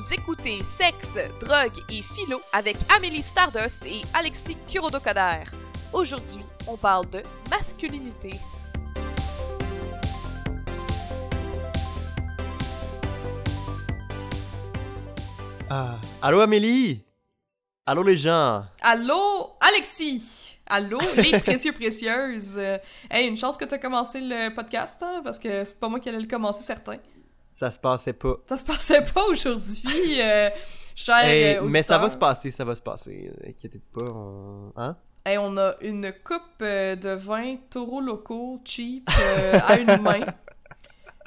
Vous écoutez Sexe, Drogue et Philo avec Amélie Stardust et Alexis Kurodo-Kader. Aujourd'hui, on parle de masculinité. Ah. Allô Amélie? Allô les gens? Allô, Alexis! Allô, les précieux précieuses! Euh, hey, une chance que t'as commencé le podcast, hein, parce que c'est pas moi qui allais le commencer, certain. Ça se passait pas. Ça se passait pas aujourd'hui, euh, cher Hey, euh, mais ça va se passer, ça va se passer. Inquiétez-vous pas. on- Hein? Hey, on a une coupe euh, de vin taureaux locaux cheap euh, à une main.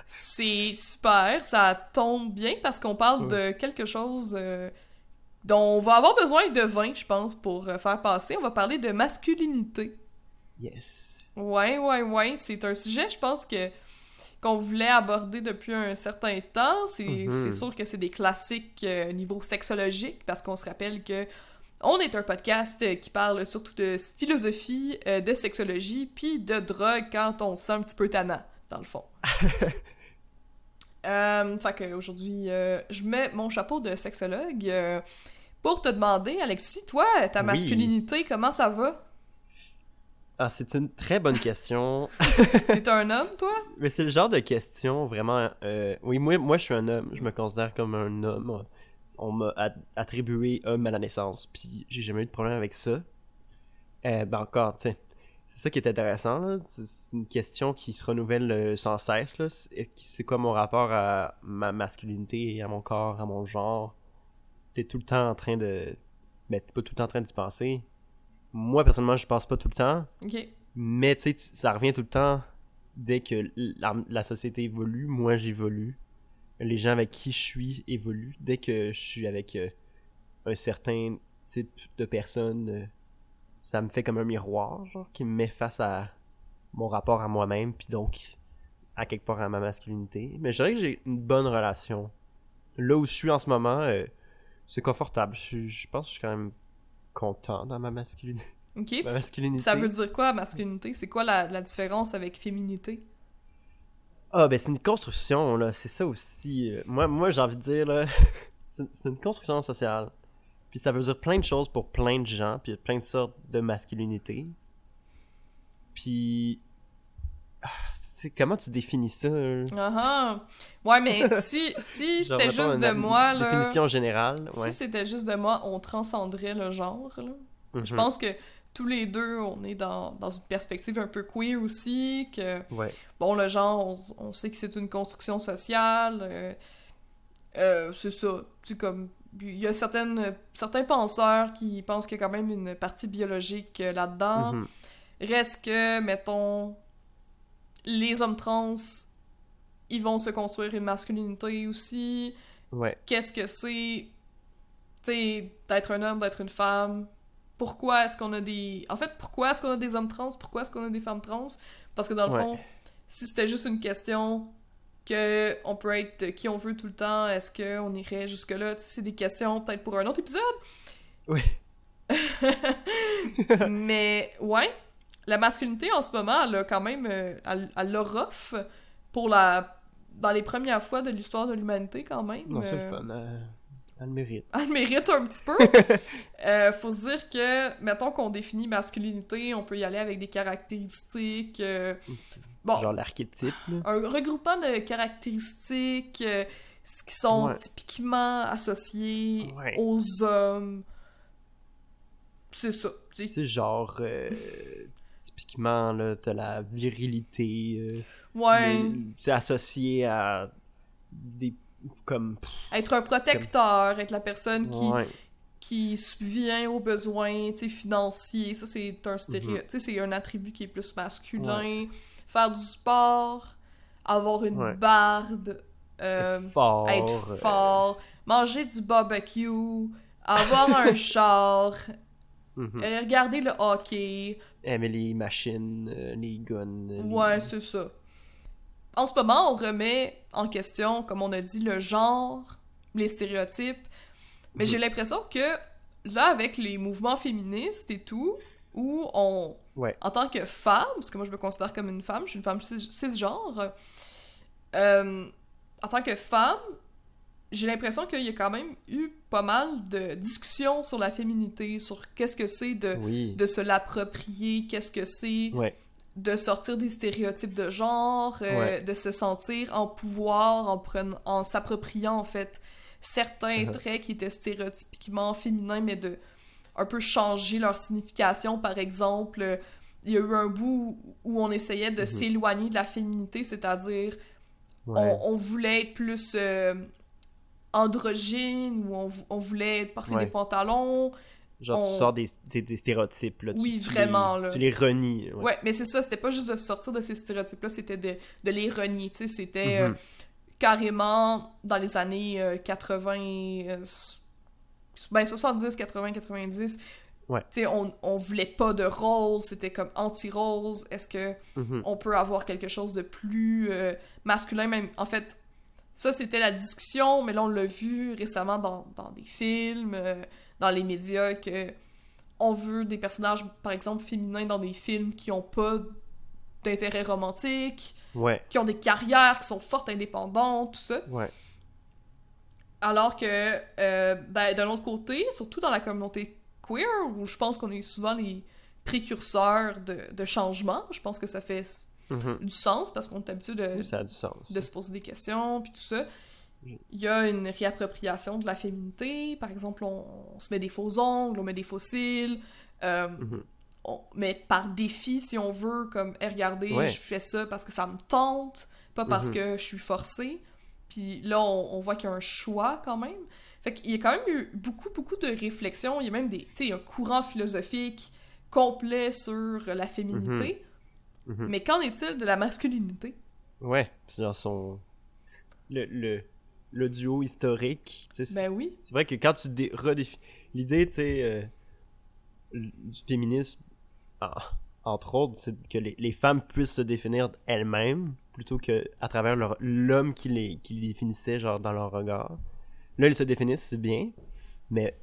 C'est super, ça tombe bien parce qu'on parle de quelque chose euh, dont on va avoir besoin de vin, je pense, pour faire passer. On va parler de masculinité. Yes. Ouais, ouais, ouais. C'est un sujet, je pense, que qu'on voulait aborder depuis un certain temps. C'est Mhm. sûr que c'est des classiques euh, niveau sexologique, parce qu'on se rappelle que on est un podcast euh, qui parle surtout de philosophie, euh, de sexologie, puis de drogue quand on se sent un petit peu tannant, dans le fond. Euh, fait qu'aujourd'hui, je mets mon chapeau de sexologue pour te demander, Alexis, toi, ta Oui. masculinité, comment ça va? Ah, c'est une très bonne question. T'es un homme, toi? mais c'est le genre de question vraiment. euh, Oui, moi, moi je suis un homme. Je me considère comme un homme. On m'a attribué homme à la naissance, puis j'ai jamais eu de problème avec ça. Euh, ben encore, tu sais. C'est ça qui est intéressant, là. C'est une question qui se renouvelle euh, sans cesse, là. C'est c'est quoi mon rapport à ma masculinité, à mon corps, à mon genre? T'es tout le temps en train de... Ben, t'es pas tout le temps en train d'y penser. Moi, personnellement, je pense pas tout le temps. Ok. Mais tu sais, ça revient tout le temps dès que la, la société évolue, moi j'évolue. Les gens avec qui je suis évoluent. Dès que je suis avec euh, un certain type de personne, euh, ça me fait comme un miroir, genre, qui me met face à mon rapport à moi-même, puis donc à quelque part à ma masculinité. Mais je dirais que j'ai une bonne relation. Là où je suis en ce moment, euh, c'est confortable. Je pense que je suis quand même content dans ma masculinité. Ok. Ma masculinité. Ça veut dire quoi, masculinité? C'est quoi la, la différence avec féminité? Ah, ben c'est une construction, là. C'est ça aussi. Euh, Moi, moi j'ai envie de dire, là, c'est une construction sociale. Puis ça veut dire plein de choses pour plein de gens, puis il y a plein de sortes de masculinité. Puis. Ah, comment tu définis ça? Ah ah. Ouais, mais si, si c'était juste de moi, là. Définition générale, ouais. Si c'était juste de moi, on transcenderait le genre, là. Je Mhm. pense que tous les deux, on est dans, dans une perspective un peu queer aussi, que, Ouais. bon, le genre, on, on sait que c'est une construction sociale, euh, euh, c'est ça, c'est comme, il y a certaines, certains penseurs qui pensent qu'il y a quand même une partie biologique euh, là-dedans, Mhm. Reste que, mettons, les hommes trans, ils vont se construire une masculinité aussi. Ouais. Qu'est-ce que c'est, tu d'être un homme, d'être une femme? Pourquoi est-ce qu'on a des... En fait, pourquoi est-ce qu'on a des hommes trans? Pourquoi est-ce qu'on a des femmes trans? Parce que dans le Ouais. fond, si c'était juste une question que on peut être qui on veut tout le temps, est-ce qu'on irait jusque-là? C'est des questions peut-être pour un autre épisode. Oui. Mais ouais, la masculinité en ce moment, elle a quand même, euh, elle, elle l'a rough pour la, dans les premières fois de l'histoire de l'humanité quand même. Non, c'est le Euh, fun. euh, Elle le mérite. Elle mérite un petit peu. Euh, faut se dire que, mettons qu'on définit masculinité, on peut y aller avec des caractéristiques. euh, bon, Genre l'archétype, un regroupement de caractéristiques qui sont Ouais. typiquement associées Ouais. aux hommes. C'est ça. sais, genre. euh, typiquement, là, t'as la virilité. euh, Ouais. c'est associé à des comme Être un protecteur, être la personne qui, ouais qui subvient aux besoins financiers. Ça, c'est un stéréo... Mhm. tu sais, c'est un attribut qui est plus masculin. Faire du sport, avoir une Ouais. barbe, euh, être fort être euh, fort, manger du barbecue, avoir un char, euh, regarder le hockey. aimer les machines euh, les guns euh, les- Ouais, c'est ça. En ce moment, on remet en question, comme on a dit, le genre, les stéréotypes. Mais j'ai l'impression que là, avec les mouvements féministes et tout, où on, Ouais. en tant que femme, parce que moi je me considère comme une femme, je suis une femme cis- cisgenre, euh, en tant que femme, j'ai l'impression qu'il y a quand même eu pas mal de discussions sur la féminité, sur qu'est-ce que c'est de, Oui. de se l'approprier, qu'est-ce que c'est Ouais. de sortir des stéréotypes de genre, euh, Ouais. de se sentir en pouvoir en, prenant, en s'appropriant en fait certains Uh-huh. traits qui étaient stéréotypiquement féminins, mais de un peu changer leur signification. Par exemple, il y a eu un bout où on essayait de Mhm. s'éloigner de la féminité, c'est-à-dire Ouais. on, on voulait être plus euh, androgyne, ou on, vou- on voulait porter Ouais. des pantalons. Genre, tu on- sors des, des, des stéréotypes, là. tu- Oui, tu vraiment, les, là. Tu les renies. Ouais, Ouais. mais c'est ça, c'était pas juste de sortir de ces stéréotypes-là, c'était de, de les renier, tu sais, c'était euh, Mhm. carrément dans les années euh, 80, euh, s- ben 70, 80, 90. Ouais. Tu sais, on, on voulait pas de rose, c'était comme anti-rose. Est-ce que Mhm. on peut avoir quelque chose de plus euh, masculin même En fait, ça c'était la discussion, mais là on l'a vu récemment dans, dans des films, euh, dans les médias que on veut des personnages par exemple féminins dans des films qui ont pas d'intérêt romantique, Ouais. qui ont des carrières qui sont fortes indépendantes, tout ça. Ouais. Alors que, euh, ben, d'un autre côté, surtout dans la communauté queer, où je pense qu'on est souvent les précurseurs de, de changement, je pense que ça fait Mhm. du sens parce qu'on est habitué de, Oui, ça a du sens. de se poser des questions, puis tout ça. Il y a une réappropriation de la féminité. Par exemple, on, on se met des faux ongles, on met des faux cils. euh, Mhm. on- mais par défi, si on veut, comme, hey, regardez, Ouais. je fais ça parce que ça me tente, pas parce Mhm. que je suis forcée. Puis là, on, on voit qu'il y a un choix quand même. Fait qu'il y a quand même eu beaucoup, beaucoup de réflexions. Il y a même des, tu sais, un courant philosophique complet sur la féminité. Mhm. Mais qu'en est-il de la masculinité? Ouais. C'est genre son. Le, le, le duo historique. tu sais, c'est- Ben oui. C'est vrai que quand tu dé- redéfinis. L'idée, tu sais, euh, du féminisme, en- entre autres, c'est que les, les femmes puissent se définir elles-mêmes plutôt que à travers l'homme qui les, qui les définissait, genre, dans leur regard. Là, ils se définissent, c'est bien, mais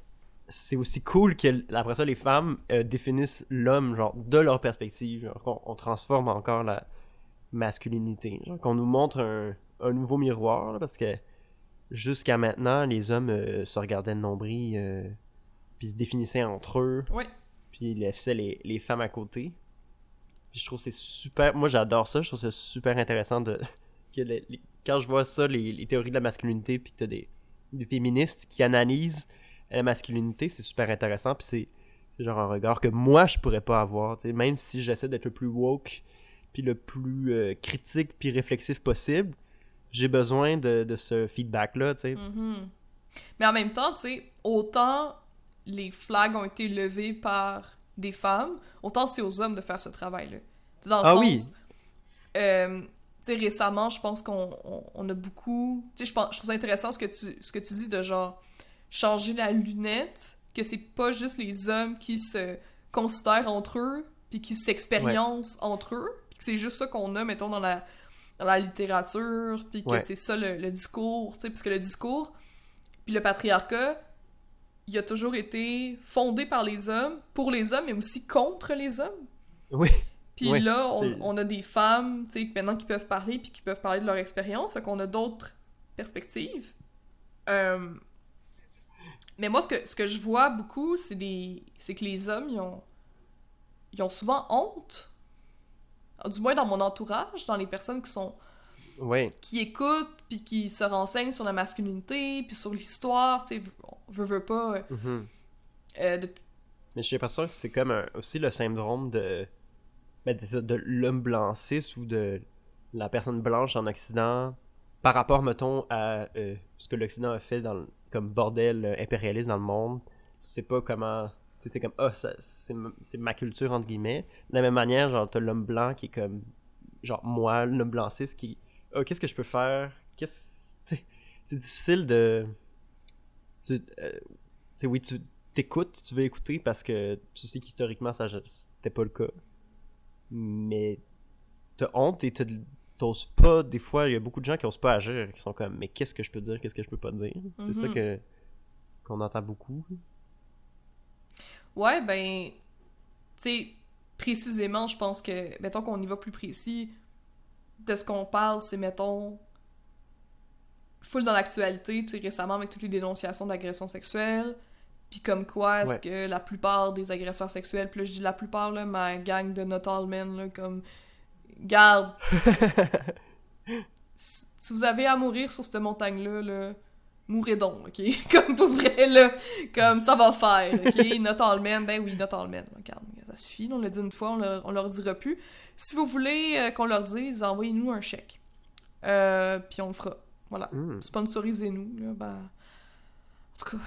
c'est aussi cool qu'après ça, les femmes euh, définissent l'homme, genre, de leur perspective. Genre, qu'on on transforme encore la masculinité. Genre, qu'on nous montre un, un nouveau miroir, là, parce que jusqu'à maintenant, les hommes euh, se regardaient le nombril, euh, puis se définissaient entre eux, Ouais. puis ils laissaient les, les femmes à côté. Puis je trouve que c'est super. Moi, j'adore ça. Je trouve ça super intéressant de. que les- les- quand je vois ça, les, les théories de la masculinité, puis que t'as des, des féministes qui analysent la masculinité, c'est super intéressant. Puis c'est, c'est genre un regard que moi, je pourrais pas avoir. tu sais, Même si j'essaie d'être le plus woke, puis le plus euh, critique, puis réflexif possible, j'ai besoin de, de ce feedback-là. tu sais. Mhm. Mais en même temps, tu sais, autant les flags ont été levés par des femmes, autant c'est aux hommes de faire ce travail-là. Dans le Ah sens, oui. euh, tu sais, récemment, je pense qu'on on, on a beaucoup... Tu sais, je, pense- je trouve ça intéressant ce que, tu, ce que tu dis de genre changer la lunette, que c'est pas juste les hommes qui se considèrent entre eux, puis qui s'expériencent entre eux, puis que c'est juste ça qu'on a, mettons, dans la, dans la littérature, puis que Ouais. c'est ça le, le discours, tu sais, parce que le discours, puis le patriarcat, il a toujours été fondé par les hommes, pour les hommes, mais aussi contre les hommes. Oui. Puis là, on a des femmes, tu sais, maintenant qui peuvent parler, puis qui peuvent parler de leur expérience, fait qu'on a d'autres perspectives. Euh, Mais moi, ce que, ce que je vois beaucoup, c'est des... que les hommes, ils ont... ils ont souvent honte. Du moins dans mon entourage, dans les personnes qui sont Ouais. qui écoutent puis qui se renseignent sur la masculinité puis sur l'histoire, tu sais, on veut, veut pas euh, Mhm. euh, de- Mais j'ai l'impression que c'est comme un- aussi le syndrome de, ben, de, de l'homme blanc cis ou de la personne blanche en Occident par rapport, mettons, à euh, ce que l'Occident a fait dans le- comme bordel euh, impérialiste dans le monde. C'est pas comment. C'était comme, ah, ça- c'est ma culture, entre guillemets. De la même manière, genre, t'as l'homme blanc qui est comme, genre, moi, l'homme blanc cis qui, ah, qu'est-ce que je peux faire? Qu'est-ce. tu sais, C'est difficile de. Tu euh, tu sais, oui, tu t'écoutes, tu veux écouter parce que tu sais qu'historiquement, ça c'était pas le cas. Mais t'as honte et t'as- t'oses pas. Des fois, il y a beaucoup de gens qui osent pas agir, qui sont comme, mais qu'est-ce que je peux dire, qu'est-ce que je peux pas dire? C'est ça Mhm. que qu'on entend beaucoup. Ouais, ben, tu sais, précisément, je pense que, mettons qu'on y va plus précis, de ce qu'on parle, c'est, mettons, full dans l'actualité, tu sais, récemment avec toutes les dénonciations d'agressions sexuelles. Puis comme quoi, est-ce Ouais. que la plupart des agresseurs sexuels, là, je dis la plupart, là, ma gang de not all men, là, comme... Garde! si vous avez à mourir sur cette montagne-là, là, mourrez donc, ok? Comme pour vrai, là, comme ça va faire, ok? Not all men, ben oui, not all men. Regarde, ça suffit, on l'a dit une fois, on leur, on leur dira plus. Si vous voulez euh, qu'on leur dise, envoyez-nous un chèque. Euh, puis on le fera. Voilà. Hmm. Sponsorisez-nous, là, ben... En tout cas...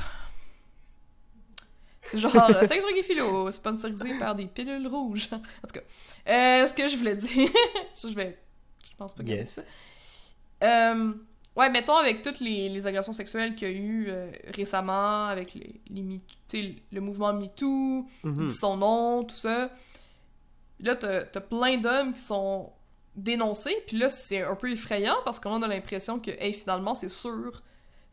C'est genre euh, Sex Drug et Philo, sponsorisé par des pilules rouges. En tout cas, euh, ce que je voulais dire... Je vais... Je pense pas ça. Yes. Euh, ouais, mettons avec toutes les, les agressions sexuelles qu'il y a eu euh, récemment, avec les, les Me- le mouvement MeToo, dit son nom, tout ça. Là, t'as t'as plein d'hommes qui sont dénoncés, puis là, c'est un peu effrayant parce qu'on a l'impression que, hey, finalement, c'est sûr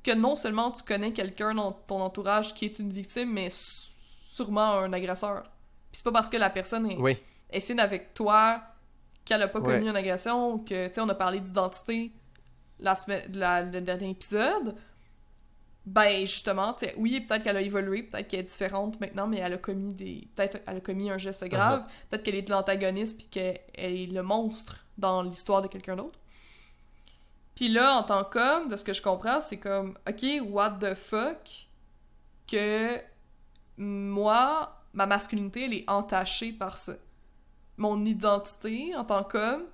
que non seulement tu connais quelqu'un dans ton entourage qui est une victime, mais sûrement un agresseur. Puis c'est pas parce que la personne est, Oui. est fine avec toi qu'elle a pas Ouais. commis une agression, que, tu sais, on a parlé d'identité la semaine, la- le dernier épisode. Ben, justement, tu sais, oui, peut-être qu'elle a évolué, peut-être qu'elle est différente maintenant, mais elle a commis des... Peut-être elle a commis un geste grave, peut-être qu'elle est de l'antagoniste, puis qu'elle elle est le monstre dans l'histoire de quelqu'un d'autre. Puis là, en tant qu'homme, de ce que je comprends, c'est comme, ok, what the fuck, que moi, ma masculinité, elle est entachée par ça. Mon identité en tant qu'homme,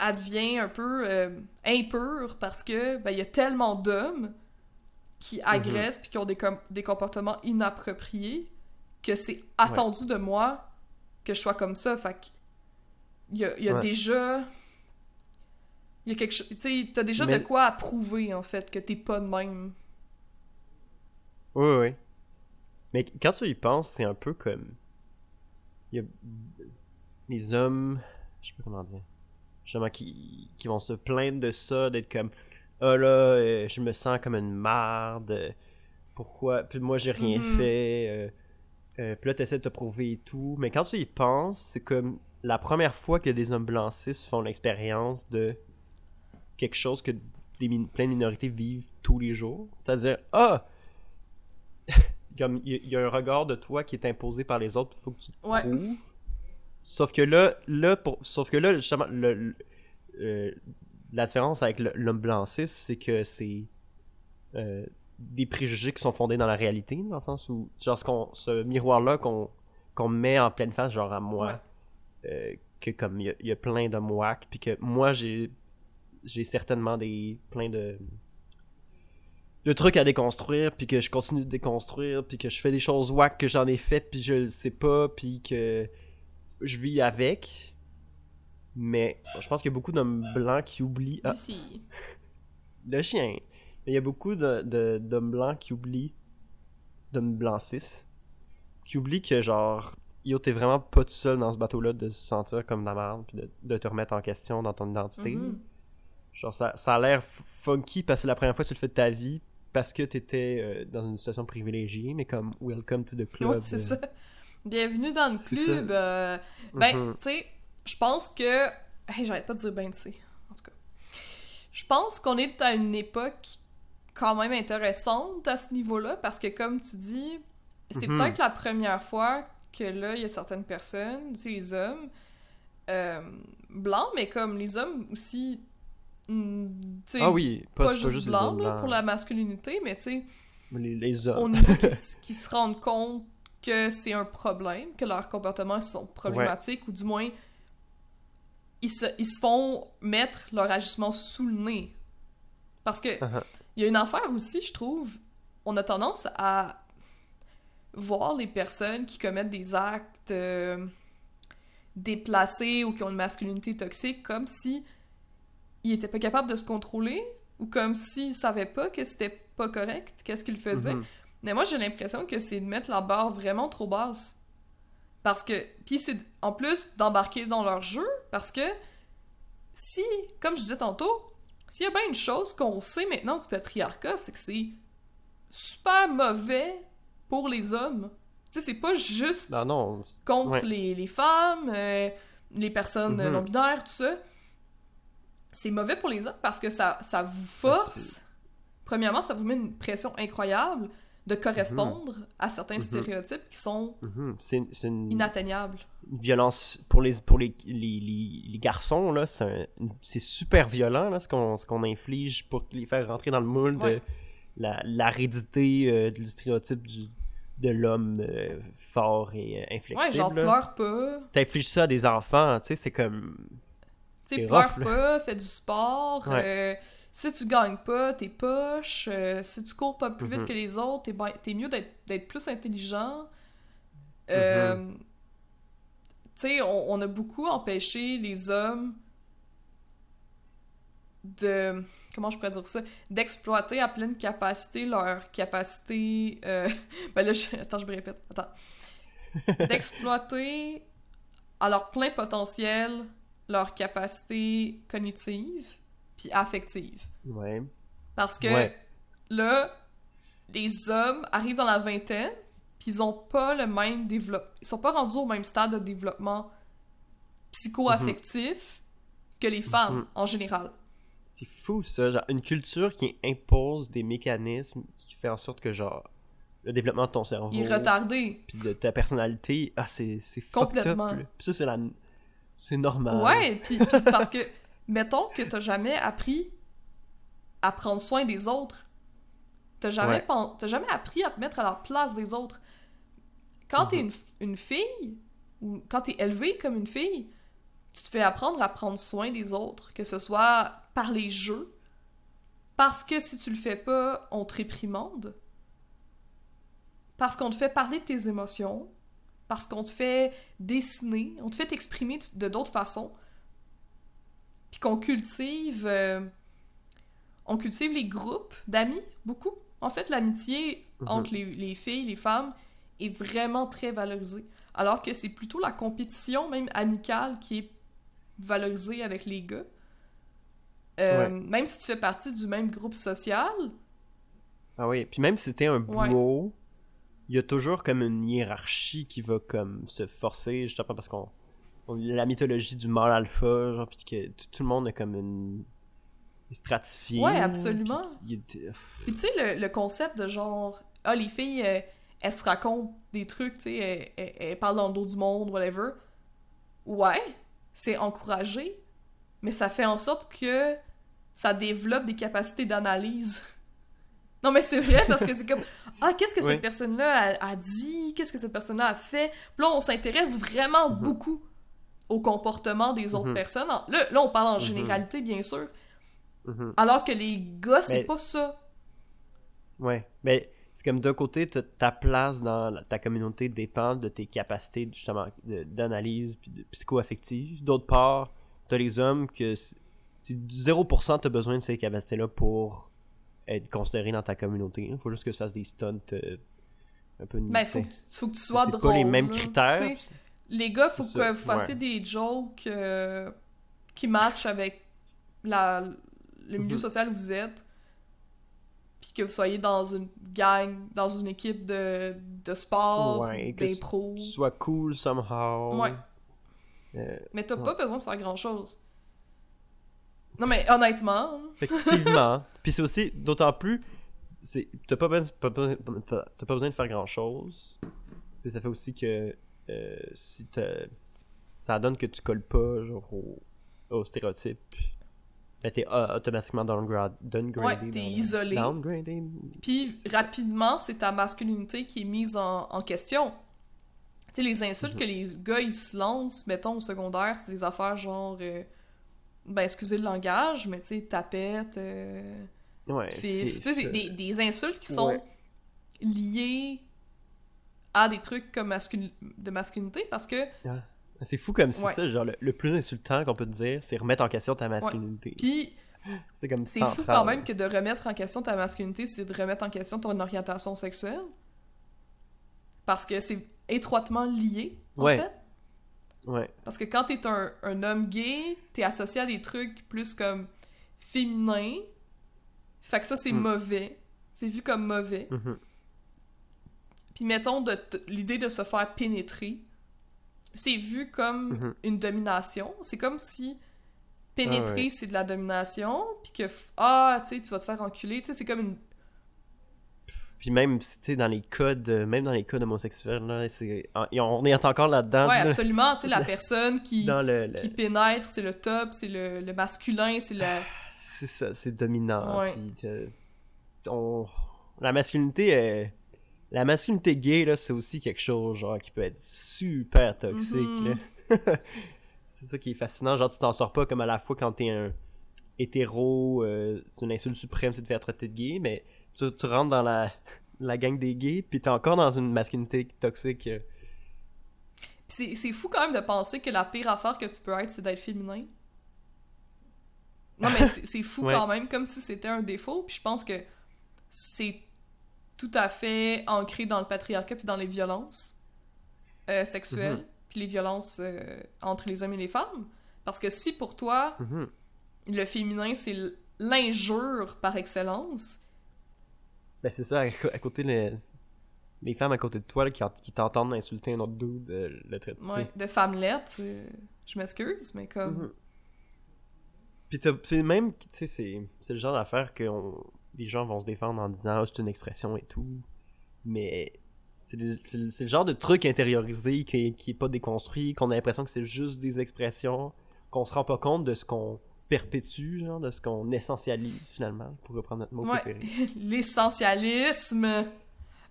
elle devient un peu euh, impure parce que ben, il y a tellement d'hommes qui agressent puis qui ont des, com- des comportements inappropriés que c'est attendu de moi que je sois comme ça. Fait que il y a, il y a Ouais. déjà il y a quelque chose tu sais t'as déjà Mais- de quoi à prouver en fait que t'es pas de même Oui, oui. Mais quand tu y penses, c'est un peu comme. Il y a les hommes. Je sais pas comment dire. Justement, qui, qui vont se plaindre de ça, d'être comme. Ah là, euh, je me sens comme une marde. Pourquoi Puis moi, j'ai rien Mhm. fait. euh, euh, puis là, t'essaies de te prouver et tout. Mais quand tu y penses, c'est comme la première fois que des hommes blancs cis font l'expérience de quelque chose que des plein de minorités vivent tous les jours. C'est-à-dire, ah, comme il y, a- il y a un regard de toi qui est imposé par les autres, faut que tu te Ouais. prouves. Sauf que là, là pour, sauf que là, justement, le, le- euh, la différence avec l'homme blanc cis, c'est que c'est euh, des préjugés qui sont fondés dans la réalité, dans le sens où, genre, ce, ce miroir-là qu'on qu'on met en pleine face, genre à moi, euh, que comme il y y, a plein de whack, puis que moi, j'ai j'ai certainement des plein de de trucs à déconstruire, puis que je continue de déconstruire, puis que je fais des choses whack que j'en ai faites, puis je le sais pas, puis que je vis avec. Mais je pense qu'il y a beaucoup d'hommes blancs qui oublient. Ah, le chien. Mais il y a beaucoup de- de- d'hommes blancs qui oublient. D'hommes blancs cis. Qui oublient que, genre, yo, t'es vraiment pas tout seul dans ce bateau-là de se sentir comme de la merde, puis de, de te remettre en question dans ton identité. Mhm. Genre, ça, ça a l'air funky parce que c'est la première fois que tu le fais de ta vie, parce que t'étais euh, dans une situation privilégiée, mais comme welcome to the club. Ouais, c'est euh, ça. Bienvenue dans le C'est club. euh, Ben, Mhm. tu sais, je pense que. Hey, j'arrête pas de dire ben, tu sais. En tout cas. Je pense qu'on est à une époque quand même intéressante à ce niveau-là, parce que, comme tu dis, c'est Mhm. peut-être la première fois que là, il y a certaines personnes, tu sais, les hommes, blancs, mais comme les hommes aussi. Sais, Ah oui, pas, pas, pas juste, les là, blancs, pour la masculinité, mais tu sais, les, hommes. niveau qu'ils s- qu'ils se rendent compte que c'est un problème, que leurs comportements sont problématiques, ou du moins, ils se, ils se font mettre leur agissement sous le nez. Parce que Uh-huh. il y a une affaire aussi, je trouve, on a tendance à voir les personnes qui commettent des actes euh, déplacés ou qui ont une masculinité toxique comme si ils étaient pas capables de se contrôler ou comme s'ils savaient pas que c'était pas correct, qu'est-ce qu'ils faisaient. Mhm. Mais moi, j'ai l'impression que c'est de mettre la barre vraiment trop basse. Parce que. Puis c'est en plus d'embarquer dans leur jeu, parce que si, comme je disais tantôt, s'il y a bien une chose qu'on sait maintenant du patriarcat, c'est que c'est super mauvais pour les hommes. Tu sais, c'est pas juste Non, non. c'est- contre Ouais. les, les femmes, euh, les personnes Mhm. non-binaires, tout ça. C'est mauvais pour les hommes parce que ça, ça vous force. Premièrement, ça vous met une pression incroyable de correspondre à certains Mhm. stéréotypes qui sont Mhm. Une, inatteignables. une violence pour les pour les, les, les- les garçons là, c'est super violent là, ce qu'on qu'on inflige pour les faire rentrer dans le moule de la l'aridité euh, du stéréotype du de l'homme euh, fort et euh, inflexible. Ouais, genre pleure pas, T'infliges ça à des enfants, tu sais, c'est comme tu pleure rough, pas, fais du sport, Ouais. euh, si tu gagnes pas, t'es poche, euh, si tu cours pas plus vite Mhm. que les autres, t'es, ben- t'es mieux d'être, d'être plus intelligent. Euh, Mhm. Tu sais, on, on a beaucoup empêché les hommes de... Comment je pourrais dire ça? D'exploiter à pleine capacité leur capacité... Ben là, je... attends, je me répète. Attends. D'exploiter à leur plein potentiel leur capacité cognitive puis affective. ouais. Parce que Ouais. là, les hommes arrivent dans la vingtaine, puis ils ont pas le même développement. Ils sont pas rendus au même stade de développement psycho-affectif que les femmes Mhm. en général. C'est fou ça, genre une culture qui impose des mécanismes qui fait en sorte que genre le développement de ton cerveau Il est retardé. puis de ta personnalité, ah c'est c'est fucked up. Complètement. ça c'est la c'est normal. Ouais, puis puis c'est parce que, mettons que t'as jamais appris à prendre soin des autres. T'as jamais, Ouais. pen- t'as jamais appris à te mettre à la place des autres. Quand t'es Mhm. une, une fille, ou quand t'es élevée comme une fille, tu te fais apprendre à prendre soin des autres, que ce soit par les jeux, parce que si tu le fais pas, on te réprimande, parce qu'on te fait parler de tes émotions, parce qu'on te fait dessiner, on te fait t'exprimer de- d'autres façons, puis qu'on cultive, euh, on cultive les groupes d'amis beaucoup. En fait, l'amitié Mhm. entre les, les filles, les femmes, est vraiment très valorisée, alors que c'est plutôt la compétition, même amicale, qui est valorisée avec les gars. Euh, Ouais. Même si tu fais partie du même groupe social, Ah oui, puis même si c'était un Ouais. Il y a toujours comme une hiérarchie qui va comme se forcer, justement parce qu'on on- la mythologie du mâle alpha, genre puis que tout, tout le monde est comme une stratifié. Ouais, absolument. Puis tu sais, le, le concept de genre, ah, les filles, euh, elles se racontent des trucs, tu sais, elles, elles- elles parlent dans le dos du monde, whatever. Ouais, c'est encouragé, mais ça fait en sorte que ça développe des capacités d'analyse. Non, mais c'est vrai, parce que c'est comme, ah, qu'est-ce que Oui. cette personne-là a, a dit, qu'est-ce que cette personne-là a fait. Puis là, on s'intéresse vraiment Mhm. beaucoup au comportement des autres Mhm. personnes. Là, là, on parle en Mhm. généralité, bien sûr. Alors que les gars, c'est Mais- pas ça. Ouais, mais c'est comme d'un côté, ta place dans ta communauté dépend de tes capacités justement d'analyse puis de psycho-affective. D'autre part, t'as les hommes que c'est c'est du 0% t'as besoin de ces capacités-là pour être considéré dans ta communauté. Il faut juste que tu fasses des stunts euh, un peu Ben, tu faut sais. que, tu- faut que tu sois C'est drôle. pas les mêmes critères. Les gars, faut C'est que vous fassiez des jokes euh, qui matchent avec la, le milieu Mhm. social où vous êtes. Puis que vous soyez dans une gang, dans une équipe de, de sport, Ouais, que tu- d'impro. Tu sois cool somehow. Ouais. Euh, Mais t'as Ouais. pas besoin de faire grand chose. Non, mais honnêtement, Effectivement. Puis c'est aussi, d'autant plus, t'as pas, besoin- pas besoin- pas- t'as pas besoin de faire grand chose. Puis ça fait aussi que euh, si t'as- ça donne que tu colles pas genre au, au stéréotype, ben t'es automatiquement downgrade, downgradé. Ouais, t'es isolé. Downgradé. Puis rapidement, c'est ta masculinité qui est mise en, en question. Tu sais, les insultes Mhm. que les gars ils se lancent, mettons au secondaire, c'est des affaires genre. euh, ben, excusez le langage, mais tu sais, tapette, euh, Ouais. fif. fif, Tu sais, des, des insultes qui sont Ouais. liées à des trucs comme mascul- de masculinité parce que. C'est fou comme c'est Ouais. ça, genre le, le plus insultant qu'on peut te dire, c'est remettre en question ta masculinité. Puis C'est comme c'est fou quand même que de remettre en question ta masculinité, c'est de remettre en question ton orientation sexuelle. Parce que c'est étroitement lié, en fait. Ouais. Parce que quand t'es un, un homme gay, t'es associé à des trucs plus comme féminins. Fait que ça, c'est Mm. mauvais. C'est vu comme mauvais. Mhm. Puis mettons, de l'idée de se faire pénétrer, c'est vu comme Mhm. une domination. C'est comme si pénétrer, Ah ouais. c'est de la domination, puis que, ah, tu sais, tu vas te faire enculer, tu sais, c'est comme une... Puis même, tu sais, dans les codes, euh, même dans les codes homosexuels, là, on est encore là-dedans. Ouais, là, absolument, tu sais, la personne qui, Dans le, le- qui pénètre, c'est le top, c'est le, le masculin, c'est la... C'est ça, c'est dominant. Ouais. Puis on- la masculinité, euh, la masculinité gay là, c'est aussi quelque chose genre qui peut être super toxique. Mhm. là. c'est ça qui est fascinant. Genre tu t'en sors pas comme à la fois quand t'es un hétéro, euh, c'est une insulte suprême, c'est de faire traiter de gay, mais tu, tu rentres dans la la gang des gays, puis t'es encore dans une masculinité toxique. C'est c'est fou quand même de penser que la pire affaire que tu peux être, c'est d'être féminin. Non, mais c'est c'est fou Ouais. quand même, comme si c'était un défaut. Puis je pense que c'est tout à fait ancré dans le patriarcat puis dans les violences euh, sexuelles, Mhm. puis les violences euh, entre les hommes et les femmes. Parce que si pour toi, Mhm. le féminin, c'est l'injure par excellence, Ben c'est ça, à, côté les, les femmes à côté de toi là, qui, qui t'entendent insulter un autre dude, euh, le traiter. ouais, de femmelette, euh, je m'excuse, mais comme... Mhm. Puis t'as- même, tu sais, c'est, c'est le genre d'affaire que on- les gens vont se défendre en disant ah, c'est une expression et tout. Mais c'est, le- genre de truc intériorisé qui, qui est pas déconstruit, qu'on a l'impression que c'est juste des expressions, qu'on se rend pas compte de ce qu'on perpétue, genre, de ce qu'on essentialise finalement, pour reprendre notre mot Ouais. préféré. L'essentialisme.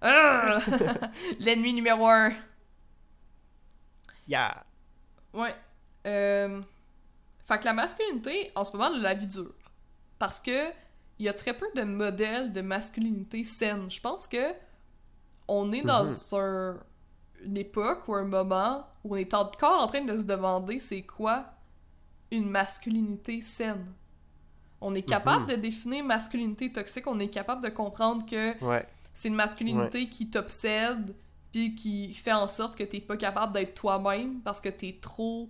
L'ennemi numéro un. Yeah! Ouais. Euh... Fait que la masculinité, en ce moment, la vie dure. Parce que il y a très peu de modèles de masculinité saine. Je pense que on est dans Mhm. un- une époque ou un moment où on est encore en train de se demander c'est quoi une masculinité saine. On est capable Mhm. de définir masculinité toxique, on est capable de comprendre que Ouais. c'est une masculinité qui t'obsède, puis qui fait en sorte que t'es pas capable d'être toi-même parce que t'es trop